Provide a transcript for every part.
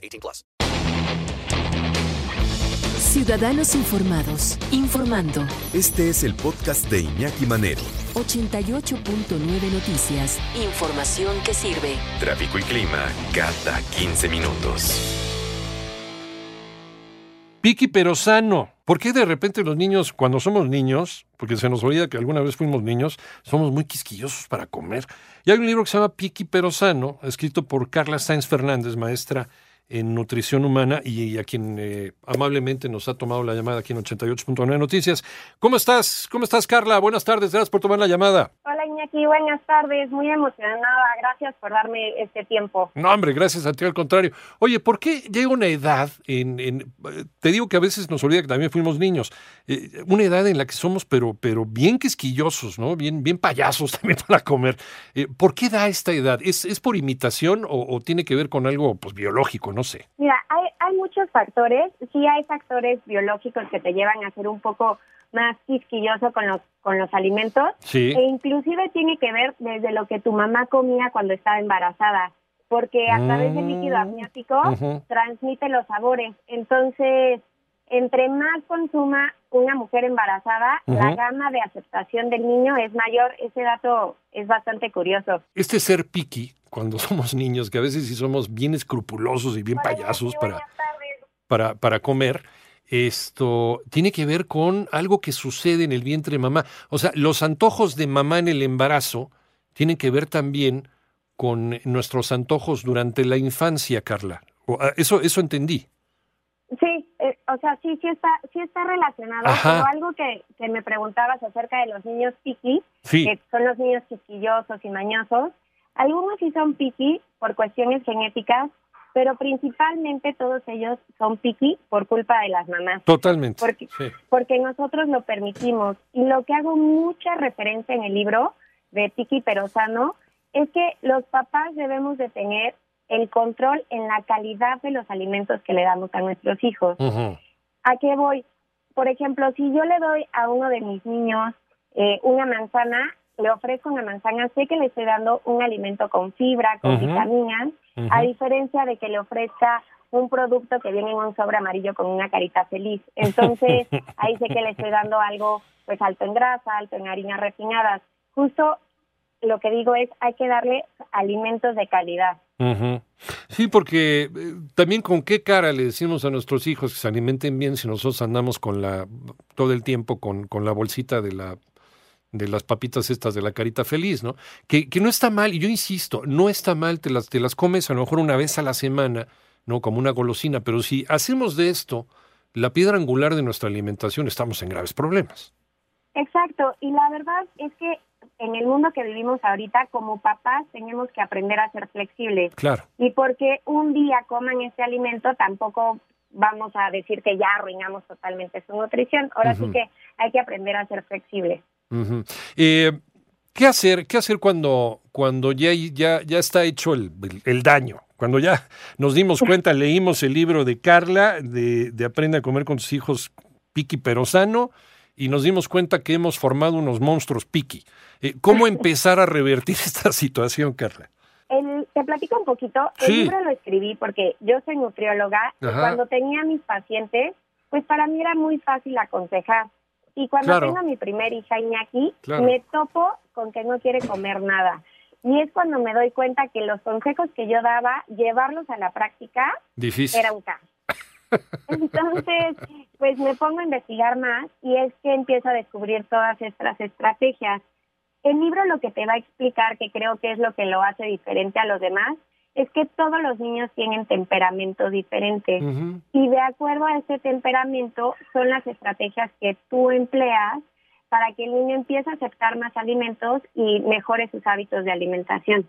18 plus. Ciudadanos informados, informando. Este es el podcast de Iñaki Manero. 88.9 Noticias. Información que sirve. Tráfico y clima cada 15 minutos. Piqui pero sano. ¿Por qué de repente los niños, cuando somos niños, porque se nos olvida que alguna vez fuimos niños, somos muy quisquillosos para comer? Y hay un libro que se llama Piqui pero sano, escrito por Carla Sainz Fernández, maestra en nutrición humana y a quien eh, amablemente nos ha tomado la llamada aquí en 88.9 Noticias. ¿Cómo estás? ¿Cómo estás, Carla? Buenas tardes, gracias por tomar la llamada. Iñaki, buenas tardes, muy emocionada, gracias por darme este tiempo. No, hombre, gracias a ti, al contrario. Oye, ¿por qué llega una edad, en, en te digo que a veces nos olvida que también fuimos niños, eh, una edad en la que somos pero, pero bien quisquillosos, ¿no? Bien, bien payasos también para comer. Eh, ¿Por qué da esta edad? ¿Es, es por imitación o, o, tiene que ver con algo pues, biológico, no sé? Mira, hay, hay muchos factores, sí hay factores biológicos que te llevan a ser un poco más quisquilloso con los con los alimentos. Sí. e inclusive tiene que ver desde lo que tu mamá comía cuando estaba embarazada porque a través del líquido Mm, amniótico transmite los sabores. Entonces entre más consuma una mujer embarazada la gama de aceptación del niño es mayor. Ese dato es bastante curioso. Este ser piqui, cuando somos niños, que a veces sí somos bien escrupulosos y bien payasos para, para, para comer, esto tiene que ver con algo que sucede en el vientre de mamá. O sea, los antojos de mamá en el embarazo tienen que ver también con nuestros antojos durante la infancia, Carla. Ah, Eso, eso entendí. Sí, eh, o sea, sí, sí está, sí está relacionado. Pero algo que, que me preguntabas acerca de los niños piqui, Sí. que son los niños quisquillosos y mañosos, algunos sí son piqui por cuestiones genéticas, pero principalmente todos ellos son piqui por culpa de las mamás. Totalmente. Porque, Sí. porque nosotros lo permitimos. Y lo que hago mucha referencia en el libro de Piqui pero sano es que los papás debemos de tener el control en la calidad de los alimentos que le damos a nuestros hijos. ¿A qué voy? Por ejemplo, si yo le doy a uno de mis niños eh, una manzana, le ofrezco una manzana, sé que le estoy dando un alimento con fibra, con vitaminas, A diferencia de que le ofrezca un producto que viene en un sobre amarillo con una carita feliz. Entonces, ahí sé que le estoy dando algo pues alto en grasa, alto en harinas refinadas. Justo lo que digo es, hay que darle alimentos de calidad. Sí, porque eh, también con qué cara le decimos a nuestros hijos que se alimenten bien si nosotros andamos con la todo el tiempo con, con la bolsita de la de las papitas estas de la carita feliz, ¿no? Que, que no está mal, y yo insisto, no está mal, te las, te las comes a lo mejor una vez a la semana, ¿no? Como una golosina, pero si hacemos de esto la piedra angular de nuestra alimentación, estamos en graves problemas. Exacto, y la verdad es que en el mundo que vivimos ahorita, como papás, tenemos que aprender a ser flexibles. Claro. Y porque un día coman este alimento, tampoco vamos a decir que ya arruinamos totalmente su nutrición. Ahora sí que hay que aprender a ser flexibles. Ujú. Eh, ¿Qué hacer? ¿Qué hacer cuando, cuando ya, ya, ya está hecho el, el- el daño? Cuando ya nos dimos cuenta, leímos el libro de Carla, de, de Aprende a comer con tus hijos piqui pero sano, y nos dimos cuenta que hemos formado unos monstruos piqui. Eh, ¿Cómo empezar a revertir esta situación, Carla? El- te platico un poquito. El Sí. libro lo escribí porque yo soy nutrióloga y cuando tenía a mis pacientes, pues para mí era muy fácil aconsejar. Y cuando Claro. tengo a mi primer hija Iñaki, Claro. me topo con que no quiere comer nada. Y es cuando me doy cuenta que los consejos que yo daba, llevarlos a la práctica, Difícil. era un caos. Entonces, pues me pongo a investigar más y es que empiezo a descubrir todas estas estrategias. El libro lo que te va a explicar, que creo que es lo que lo hace diferente a los demás, es que todos los niños tienen temperamentos diferentes y de acuerdo a ese temperamento son las estrategias que tú empleas para que el niño empiece a aceptar más alimentos y mejore sus hábitos de alimentación.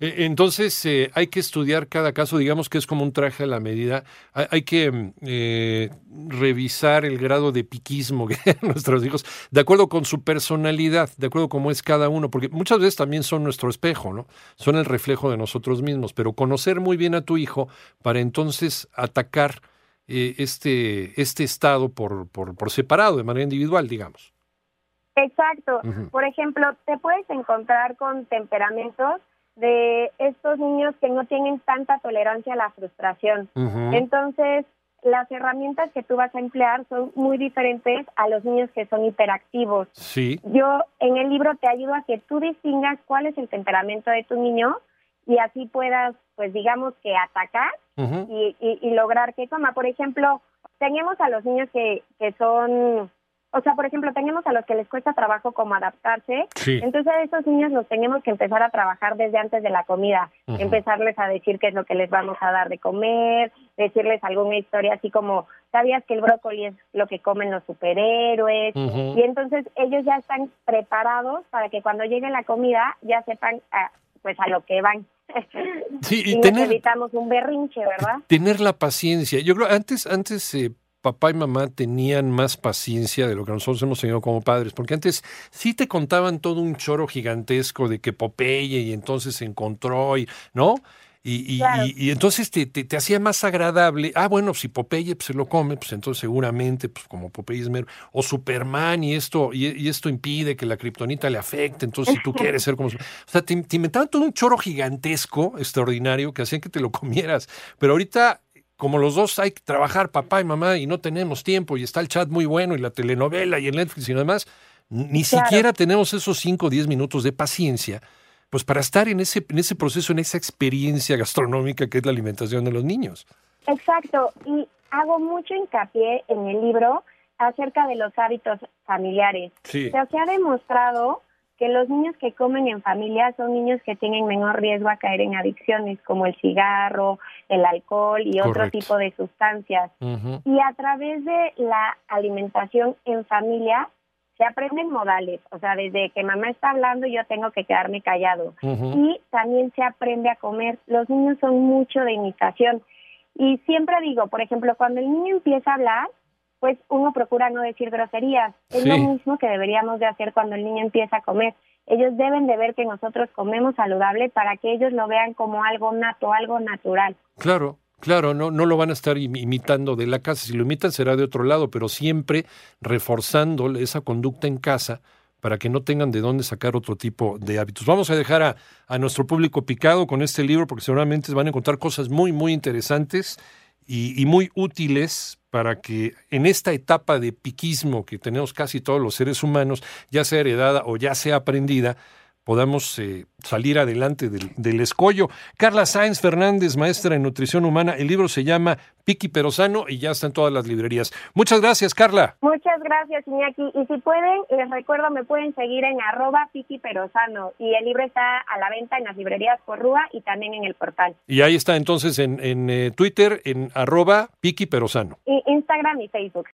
E- Entonces, eh, hay que estudiar cada caso, digamos que es como un traje a la medida. Hay, hay que mm, eh, revisar el grado de piquismo que tienen nuestros hijos, de acuerdo con su personalidad, de acuerdo cómo es cada uno, porque muchas veces también son nuestro espejo, ¿no? Son el reflejo de nosotros mismos, pero conocer muy bien a tu hijo para entonces atacar eh, este, este estado por, por, por separado, de manera individual, digamos. Exacto. Por ejemplo, te puedes encontrar con temperamentos de estos niños que no tienen tanta tolerancia a la frustración. Entonces, las herramientas que tú vas a emplear son muy diferentes a los niños que son hiperactivos. Sí. Yo en el libro te ayudo a que tú distingas cuál es el temperamento de tu niño y así puedas, pues digamos que atacar y, y- y lograr que coma. Por ejemplo, tenemos a los niños que, que son, o sea, por ejemplo, tenemos a los que les cuesta trabajo como adaptarse. Sí. Entonces a esos niños los tenemos que empezar a trabajar desde antes de la comida, empezarles a decir qué es lo que les vamos a dar de comer, decirles alguna historia así como, ¿sabías que el brócoli es lo que comen los superhéroes? Y entonces ellos ya están preparados para que cuando llegue la comida ya sepan ah, pues a lo que van. Sí, y tener- evitamos un berrinche, ¿verdad? tener la paciencia. Yo creo antes, antes eh, papá y mamá tenían más paciencia de lo que nosotros hemos tenido como padres, porque antes sí te contaban todo un choro gigantesco de que Popeye y entonces se encontró y, ¿no? Y, y, Claro. y- y entonces te, te, te hacía más agradable. Ah, bueno, si Popeye pues, se lo come, pues entonces seguramente, pues como Popeye es mero. O Superman y esto, y, esto impide que la kriptonita le afecte. Entonces, si tú quieres ser como. O sea, te, te inventaban todo un choro gigantesco, extraordinario, que hacían que te lo comieras. Pero ahorita como los dos hay que trabajar, papá y mamá, y no tenemos tiempo, y está el chat muy bueno, y la telenovela, y el Netflix y demás, ni Claro. siquiera tenemos esos 5 o 10 minutos de paciencia, pues para estar en ese, en ese proceso, en esa experiencia gastronómica que es la alimentación de los niños. Exacto, y hago mucho hincapié en el libro acerca de los hábitos familiares. Sí. O sea, se ha demostrado que los niños que comen en familia son niños que tienen menor riesgo a caer en adicciones como el cigarro, el alcohol y otro tipo de sustancias. Y a través de la alimentación en familia se aprenden modales, o sea, desde que mamá está hablando yo tengo que quedarme callado. Y también se aprende a comer. Los niños son mucho de imitación. Y siempre digo, por ejemplo, cuando el niño empieza a hablar, pues uno procura no decir groserías. Es Sí. lo mismo que deberíamos de hacer cuando el niño empieza a comer. Ellos deben de ver que nosotros comemos saludable para que ellos lo vean como algo nato, algo natural. Claro, claro, no, no lo van a estar imi- imitando de la casa. Si lo imitan será de otro lado, pero siempre reforzando esa conducta en casa para que no tengan de dónde sacar otro tipo de hábitos. Vamos a dejar a, a nuestro público picado con este libro porque seguramente van a encontrar cosas muy, muy interesantes y, y muy útiles para que en esta etapa de piquismo que tenemos casi todos los seres humanos, ya sea heredada o ya sea aprendida, podamos eh, salir adelante del, del escollo. Carla Sáenz Fernández, maestra en nutrición humana, el libro se llama Piqui pero sano y ya está en todas las librerías. Muchas gracias, Carla. Muchas gracias, Iñaki. Y si pueden, les recuerdo, me pueden seguir en arroba piqui perosano. Y el libro está a la venta en las librerías Porrúa y también en el portal. Y ahí está entonces en, en, eh, Twitter, en arroba Piqui pero sano. Y Instagram y Facebook.